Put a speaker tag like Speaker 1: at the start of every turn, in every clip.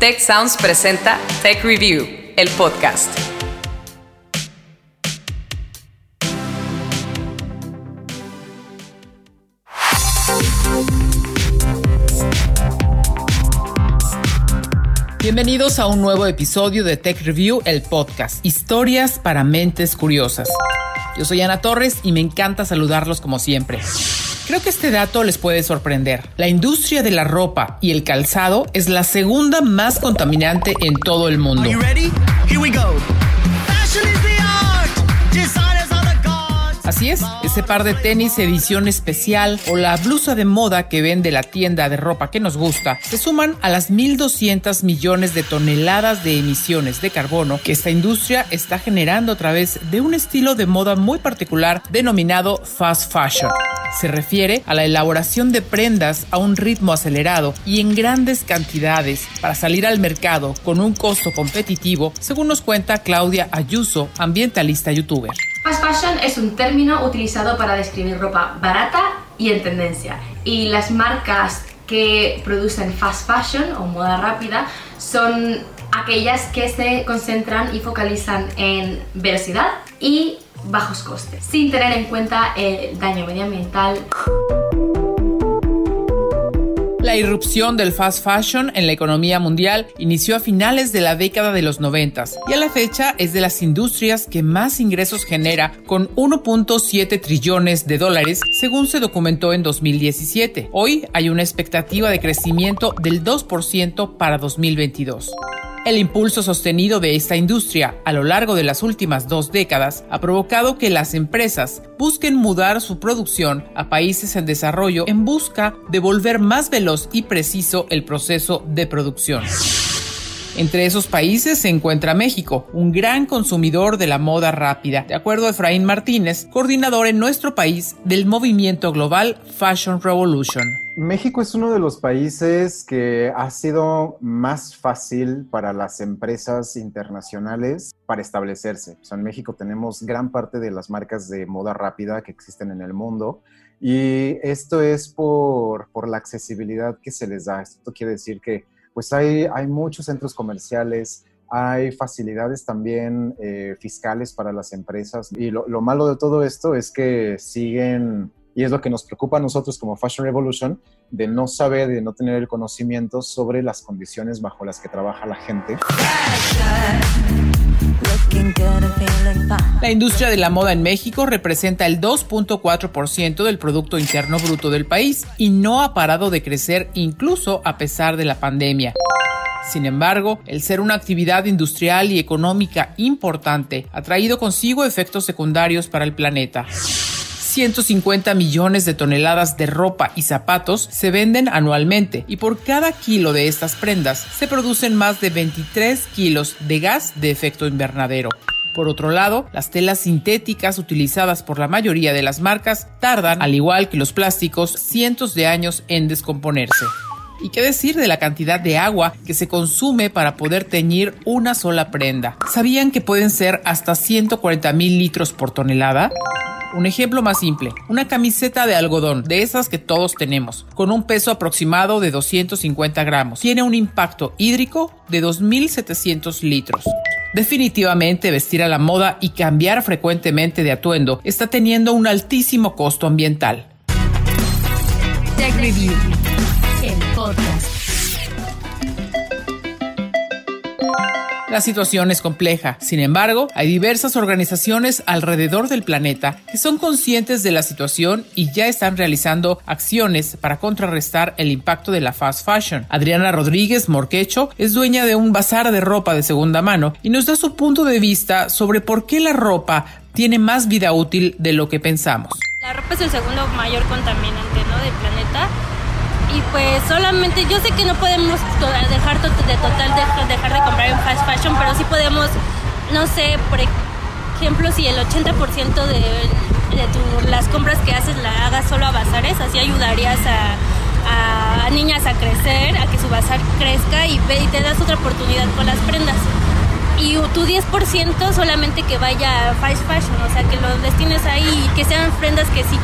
Speaker 1: Tech Sounds presenta Tech Review, el podcast. Bienvenidos a un nuevo episodio de Tech Review, el podcast. Historias para mentes curiosas. Yo soy Ana Torres y me encanta saludarlos como siempre. Creo que este dato les puede sorprender. La industria de la ropa y el calzado es la segunda más contaminante en todo el mundo. Así es, ese par de tenis edición especial o la blusa de moda que vende la tienda de ropa que nos gusta se suman a las 1.200 millones de toneladas de emisiones de carbono que esta industria está generando a través de un estilo de moda muy particular denominado fast fashion. Se refiere a la elaboración de prendas a un ritmo acelerado y en grandes cantidades para salir al mercado con un costo competitivo, según nos cuenta Claudia Ayuso, ambientalista youtuber.
Speaker 2: Fast fashion es un término utilizado para describir ropa barata y en tendencia. Y las marcas que producen fast fashion o moda rápida son aquellas que se concentran y focalizan en velocidad y bajos costes, sin tener en cuenta el daño medioambiental.
Speaker 1: La irrupción del fast fashion en la economía mundial inició a finales de la década de los 90 y a la fecha es de las industrias que más ingresos genera con 1.7 trillones de dólares según se documentó en 2017. Hoy hay una expectativa de crecimiento del 2% para 2022. El impulso sostenido de esta industria a lo largo de las últimas dos décadas ha provocado que las empresas busquen mudar su producción a países en desarrollo en busca de volver más veloz y preciso el proceso de producción. Entre esos países se encuentra México, un gran consumidor de la moda rápida, de acuerdo a Efraín Martínez, coordinador en nuestro país del movimiento global Fashion Revolution.
Speaker 3: México es uno de los países que ha sido más fácil para las empresas internacionales para establecerse. en México tenemos gran parte de las marcas de moda rápida que existen en el mundo y esto es por, por la accesibilidad que se les da. Esto quiere decir que pues hay, hay muchos centros comerciales, hay facilidades también eh, fiscales para las empresas y lo, lo, malo de todo esto es que siguen, y es lo que nos preocupa a nosotros como Fashion Revolution, de no saber, de no tener el conocimiento sobre las condiciones bajo las que trabaja la gente.
Speaker 1: La industria de la moda en México representa el 2.4% del Producto Interno Bruto del país y no ha parado de crecer incluso a pesar de la pandemia. Sin embargo, el ser una actividad industrial y económica importante ha traído consigo efectos secundarios para el planeta. 150 millones de toneladas de ropa y zapatos se venden anualmente y por cada kilo de estas prendas se producen más de 23 kilos de gas de efecto invernadero. Por otro lado, las telas sintéticas utilizadas por la mayoría de las marcas tardan, al igual que los plásticos, cientos de años en descomponerse. ¿Y qué decir de la cantidad de agua que se consume para poder teñir una sola prenda? ¿Sabían que pueden ser hasta 140 mil litros por tonelada? Un ejemplo más simple, una camiseta de algodón, de esas que todos tenemos, con un peso aproximado de 250 gramos, tiene un impacto hídrico de 2.700 litros. Definitivamente vestir a la moda y cambiar frecuentemente de atuendo está teniendo un altísimo costo ambiental. Tech Review, La situación es compleja. Sin embargo, hay diversas organizaciones alrededor del planeta que son conscientes de la situación y ya están realizando acciones para contrarrestar el impacto de la fast fashion. Adriana Rodríguez Morquecho es dueña de un bazar de ropa de segunda mano y nos da su punto de vista sobre por qué la ropa tiene más vida útil de lo que pensamos.
Speaker 4: La ropa es el segundo mayor contaminante del planeta y pues solamente yo sé que no podemos dejar de total dejar de comprar en fast fashion, pero sí podemos, no sé, por ejemplo, si el 80% de, de las compras que haces la hagas solo a bazares, así ayudarías a, niñas a crecer, a que su bazar crezca y, y te das otra oportunidad con las prendas. Y tu 10% solamente que vaya a fast fashion, o sea, que lo destines ahí y que sean prendas que sí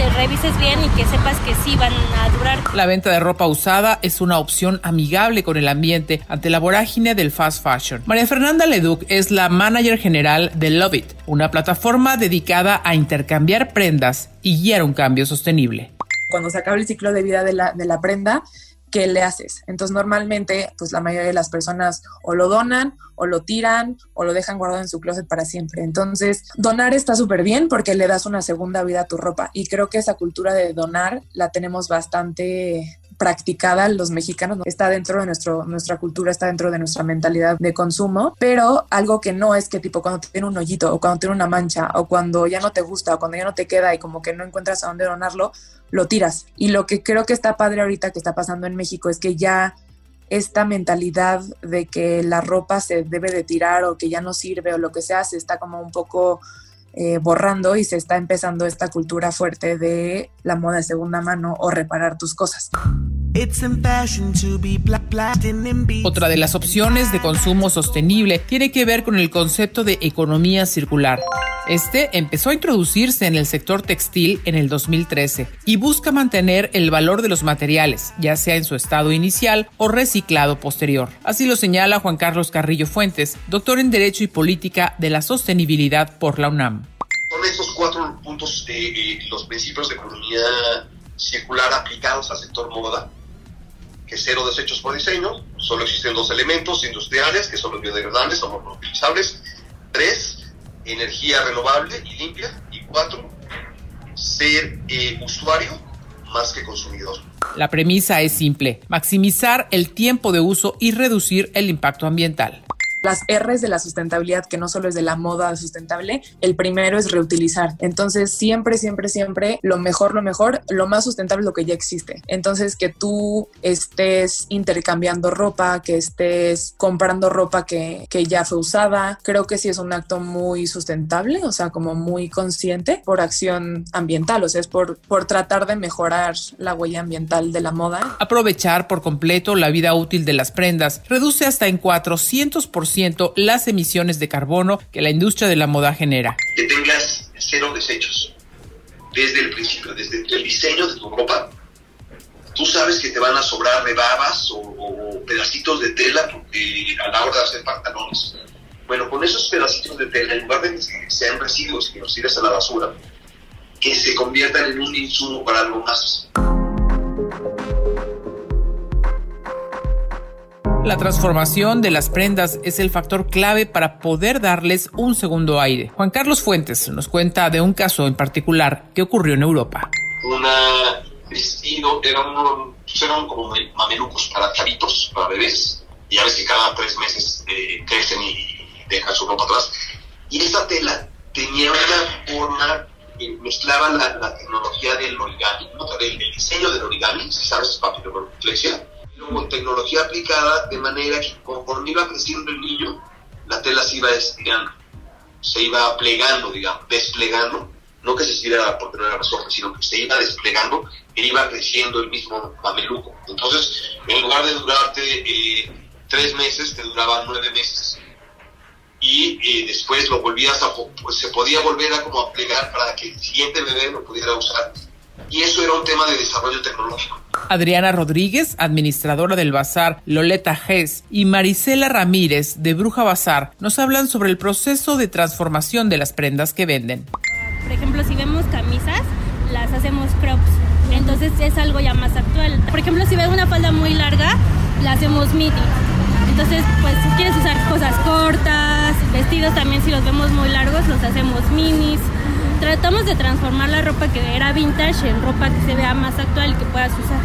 Speaker 4: te revises bien y que sepas que sí van a durar.
Speaker 1: La venta de ropa usada es una opción amigable con el ambiente ante la vorágine del fast fashion. María Fernanda Leduc es la manager general de Love It, una plataforma dedicada a intercambiar prendas y guiar un cambio sostenible.
Speaker 5: Cuando se acaba el ciclo de vida de la, de la prenda, ¿qué le haces? Entonces normalmente pues la mayoría de las personas o lo donan o lo tiran o lo dejan guardado en su closet para siempre. Entonces donar está súper bien porque le das una segunda vida a tu ropa y creo que esa cultura de donar la tenemos bastante practicada los mexicanos, está dentro de nuestro, nuestra cultura, está dentro de nuestra mentalidad de consumo, pero algo que no es que tipo cuando tiene un hoyito o cuando tiene una mancha o cuando ya no te gusta o cuando ya no te queda y como que no encuentras a dónde donarlo, lo tiras. Y lo que creo que está padre ahorita que está pasando en México es que ya esta mentalidad de que la ropa se debe de tirar o que ya no sirve o lo que sea, se está como un poco eh, borrando y se está empezando esta cultura fuerte de la moda de segunda mano o reparar tus cosas.
Speaker 1: Otra de las opciones de consumo sostenible tiene que ver con el concepto de economía circular. Este empezó a introducirse en el sector textil en el 2013 y busca mantener el valor de los materiales, ya sea en su estado inicial o reciclado posterior. Así lo señala Juan Carlos Carrillo Fuentes, doctor en Derecho y Política de la Sostenibilidad por la UNAM.
Speaker 6: Son estos cuatro puntos eh, los principios de economía circular aplicados al sector moda que cero desechos por diseño, solo existen dos elementos industriales, que son los biodegradables o no utilizables, tres, energía renovable y limpia, y cuatro, ser eh, usuario más que consumidor.
Speaker 1: La premisa es simple, maximizar el tiempo de uso y reducir el impacto ambiental
Speaker 5: las R's de la sustentabilidad, que no solo es de la moda sustentable, el primero es reutilizar. Entonces, siempre, siempre, siempre, lo mejor, lo mejor, lo más sustentable es lo que ya existe. Entonces, que tú estés intercambiando ropa, que estés comprando ropa que, que ya fue usada, creo que sí es un acto muy sustentable, o sea, como muy consciente por acción ambiental, o sea, es por, por tratar de mejorar la huella ambiental de la moda.
Speaker 1: Aprovechar por completo la vida útil de las prendas reduce hasta en 400% las emisiones de carbono que la industria de la moda genera.
Speaker 6: Que tengas cero desechos desde el principio, desde el diseño de tu ropa. Tú sabes que te van a sobrar rebabas o, o pedacitos de tela a la hora de hacer pantalones. Bueno, con esos pedacitos de tela, en lugar de que sean residuos que los tires a la basura, que se conviertan en un insumo para algo más.
Speaker 1: La transformación de las prendas es el factor clave para poder darles un segundo aire. Juan Carlos Fuentes nos cuenta de un caso en particular que ocurrió en Europa.
Speaker 6: Un vestido, eran, pues eran como mamelucos para chavitos, para bebés. Y ya ves que cada tres meses eh, crecen y dejan su ropa atrás. Y esa tela tenía una forma que mezclaba la, tecnología del origami, ¿no? el, diseño del origami, si sabes, con tecnología aplicada de manera que conforme iba creciendo el niño, la tela se iba estirando, se iba plegando, digamos, desplegando, no que se estirara porque no era resorte, sino que se iba desplegando e iba creciendo el mismo mameluco. Entonces, en lugar de durarte eh, tres meses, te duraba nueve meses. Y eh, después lo volvías a, pues se podía volver a como a plegar para que el siguiente bebé lo pudiera usar. Y eso era un tema de desarrollo tecnológico.
Speaker 1: Adriana Rodríguez, administradora del bazar Loleta Gess, y Marisela Ramírez, de Bruja Bazar, nos hablan sobre el proceso de transformación de las prendas que venden.
Speaker 4: Por ejemplo, si vemos camisas, las hacemos crops. Entonces es algo ya más actual. Por ejemplo, si ves una falda muy larga, la hacemos midi. Entonces, pues si quieres usar cosas cortas, vestidos también si los vemos muy largos, los hacemos minis tratamos de transformar la ropa que era vintage en ropa que se vea más actual y que puedas usar.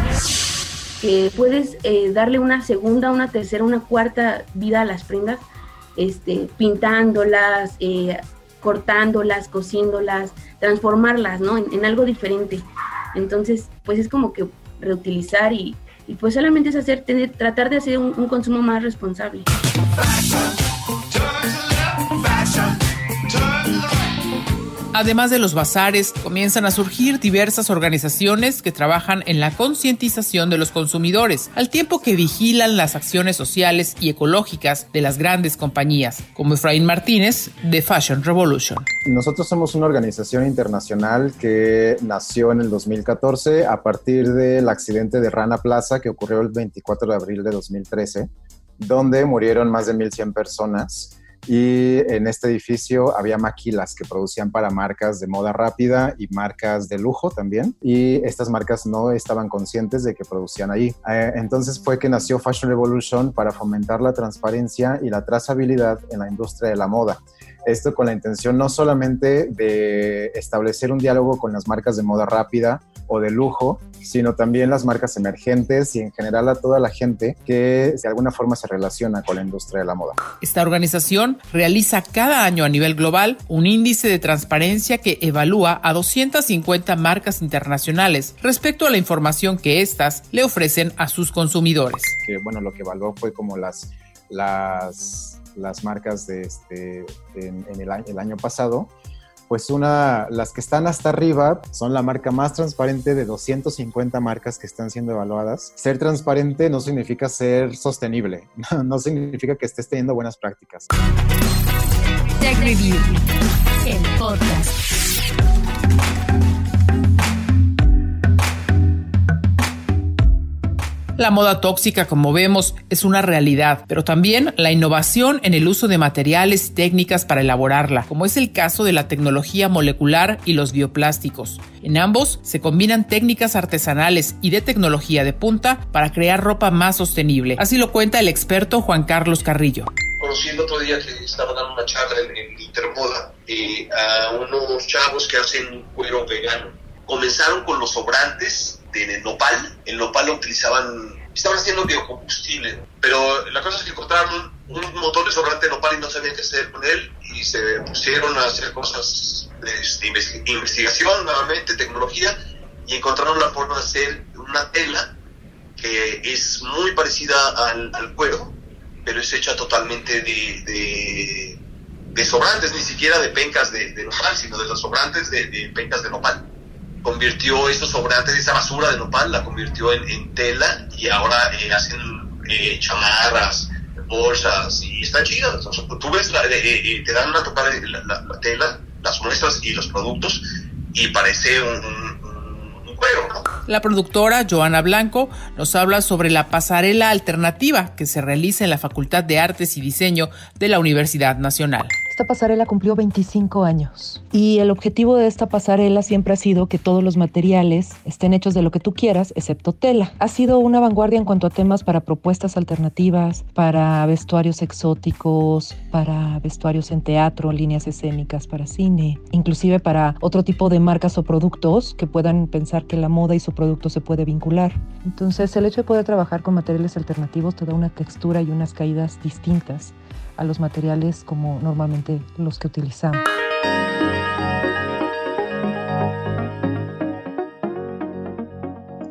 Speaker 7: Que puedes eh, darle una segunda, una tercera, una cuarta vida a las prendas, este, pintándolas, eh, cortándolas, cosiéndolas, transformarlas, ¿no? En, algo diferente. Entonces, pues es como que reutilizar y, pues solamente es hacer, tratar de hacer un consumo más responsable.
Speaker 1: Además de los bazares, comienzan a surgir diversas organizaciones que trabajan en la concientización de los consumidores, al tiempo que vigilan las acciones sociales y ecológicas de las grandes compañías, como Efraín Martínez de Fashion Revolution.
Speaker 3: Nosotros somos una organización internacional que nació en el 2014 a partir del accidente de Rana Plaza que ocurrió el 24 de abril de 2013, donde murieron más de 1.100 personas y en este edificio había maquilas que producían para marcas de moda rápida y marcas de lujo también. Y estas marcas no estaban conscientes de que producían ahí. Eh, entonces fue que nació Fashion Revolution para fomentar la transparencia y la trazabilidad en la industria de la moda. Esto con la intención no solamente de establecer un diálogo con las marcas de moda rápida o de lujo, sino también las marcas emergentes y en general a toda la gente que de alguna forma se relaciona con la industria de la moda.
Speaker 1: Esta organización realiza cada año a nivel global un índice de transparencia que evalúa a 250 marcas internacionales respecto a la información que éstas le ofrecen a sus consumidores.
Speaker 3: Que bueno, lo que evaluó fue como las las las marcas de este, en, el, año pasado, pues una, las que están hasta arriba son la marca más transparente de 250 marcas que están siendo evaluadas. Ser transparente no significa ser sostenible, no, significa que estés teniendo buenas prácticas.
Speaker 8: Tech Review.
Speaker 1: La moda tóxica, como vemos, es una realidad, pero también la innovación en el uso de materiales y técnicas para elaborarla, como es el caso de la tecnología molecular y los bioplásticos. En ambos se combinan técnicas artesanales y de tecnología de punta para crear ropa más sostenible. Así lo cuenta el experto Juan Carlos Carrillo.
Speaker 6: Conocí el otro día que estaba dando una charla en, Intermoda eh, a unos chavos que hacen cuero vegano. Comenzaron con los sobrantes de nopal. El nopal lo utilizaban, estaban haciendo biocombustible, pero la cosa es que encontraron un, motor de sobrante de nopal y no sabían qué hacer con él y se pusieron a hacer cosas de, investigación, nuevamente, tecnología, y encontraron la forma de hacer una tela que es muy parecida al, cuero, pero es hecha totalmente de, de, sobrantes, ni siquiera de pencas de, nopal, sino de los sobrantes de, pencas de nopal convirtió estos sobrantes, esa basura de nopal, la convirtió en, tela y ahora eh, hacen eh, chamarras, bolsas y están chidas. tú ves, eh, te dan tocada de la, tela, las muestras y los productos y parece un, cuero.
Speaker 1: La productora Joana Blanco nos habla sobre la pasarela alternativa que se realiza en la Facultad de Artes y Diseño de la Universidad Nacional.
Speaker 9: Esta pasarela cumplió 25 años y el objetivo de esta pasarela siempre ha sido que todos los materiales estén hechos de lo que tú quieras, excepto tela. Ha sido una vanguardia en cuanto a temas para propuestas alternativas, para vestuarios exóticos, para vestuarios en teatro, líneas escénicas, para cine, inclusive para otro tipo de marcas o productos que puedan pensar que la moda y su producto se puede vincular. Entonces el hecho de poder trabajar con materiales alternativos te da una textura y unas caídas distintas a los materiales como normalmente los que utilizamos.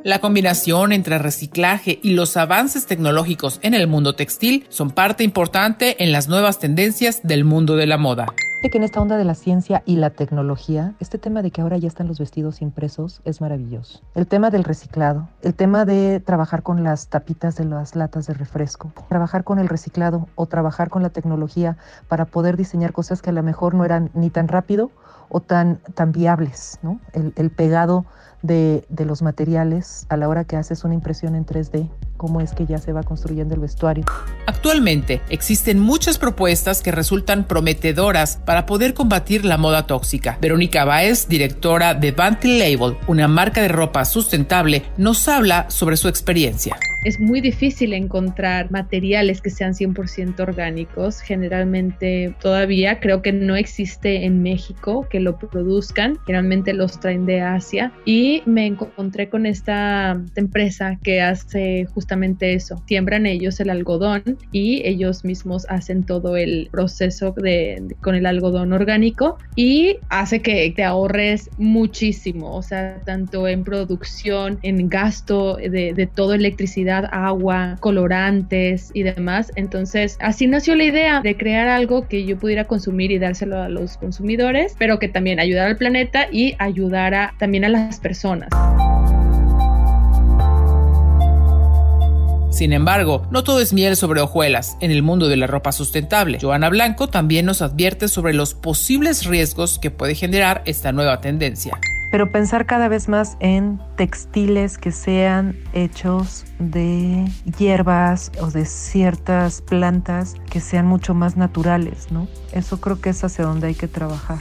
Speaker 1: La combinación entre reciclaje y los avances tecnológicos en el mundo textil son parte importante en las nuevas tendencias del mundo de la moda
Speaker 9: que en esta onda de la ciencia y la tecnología, este tema de que ahora ya están los vestidos impresos es maravilloso. El tema del reciclado, el tema de trabajar con las tapitas de las latas de refresco, trabajar con el reciclado o trabajar con la tecnología para poder diseñar cosas que a lo mejor no eran ni tan rápido o tan, tan viables, ¿no? El, el pegado de, los materiales a la hora que haces una impresión en 3D, cómo es que ya se va construyendo el vestuario.
Speaker 1: Actualmente existen muchas propuestas que resultan prometedoras para poder combatir la moda tóxica. Verónica Baez, directora de Banty Label, una marca de ropa sustentable, nos habla sobre su experiencia
Speaker 10: es muy difícil encontrar materiales que sean 100% orgánicos. Generalmente todavía creo que no existe en México que lo produzcan. Generalmente los traen de Asia. Y me encontré con esta empresa que hace justamente eso. Siembran ellos el algodón y ellos mismos hacen todo el proceso de, con el algodón orgánico y hace que te ahorres muchísimo. O sea, tanto en producción, en gasto de, de toda electricidad agua, colorantes y demás. Entonces, así nació la idea de crear algo que yo pudiera consumir y dárselo a los consumidores, pero que también ayudara al planeta y ayudara también a las personas.
Speaker 1: Sin embargo, no todo es miel sobre hojuelas en el mundo de la ropa sustentable. Joana Blanco también nos advierte sobre los posibles riesgos que puede generar esta nueva tendencia
Speaker 9: pero pensar cada vez más en textiles que sean hechos de hierbas o de ciertas plantas que sean mucho más naturales, ¿no? Eso creo que es hacia donde hay que trabajar.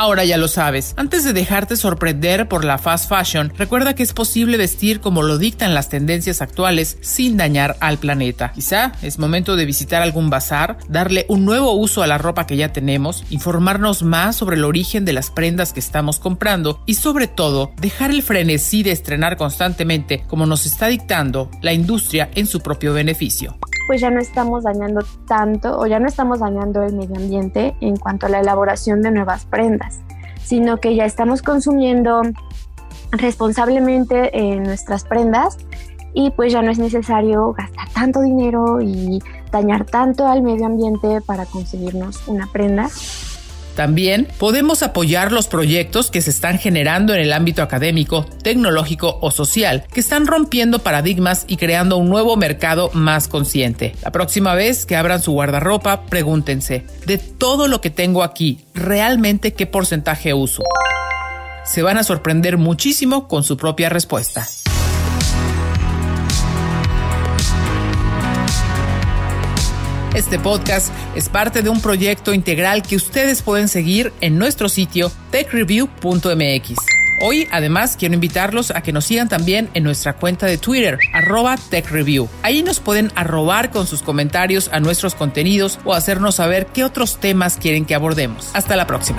Speaker 1: Ahora ya lo sabes. Antes de dejarte sorprender por la fast fashion, recuerda que es posible vestir como lo dictan las tendencias actuales sin dañar al planeta. Quizá es momento de visitar algún bazar, darle un nuevo uso a la ropa que ya tenemos, informarnos más sobre el origen de las prendas que estamos comprando y sobre todo dejar el frenesí de estrenar constantemente como nos está dictando la industria en su propio beneficio
Speaker 11: pues ya no estamos dañando tanto o ya no estamos dañando el medio ambiente en cuanto a la elaboración de nuevas prendas, sino que ya estamos consumiendo responsablemente en nuestras prendas y pues ya no es necesario gastar tanto dinero y dañar tanto al medio ambiente para conseguirnos una prenda
Speaker 1: también podemos apoyar los proyectos que se están generando en el ámbito académico, tecnológico o social, que están rompiendo paradigmas y creando un nuevo mercado más consciente. La próxima vez que abran su guardarropa, pregúntense, de todo lo que tengo aquí, ¿realmente qué porcentaje uso? Se van a sorprender muchísimo con su propia respuesta. Este podcast es parte de un proyecto integral que ustedes pueden seguir en nuestro sitio techreview.mx. Hoy además quiero invitarlos a que nos sigan también en nuestra cuenta de Twitter, arroba TechReview. Ahí nos pueden arrobar con sus comentarios a nuestros contenidos o hacernos saber qué otros temas quieren que abordemos. Hasta la próxima.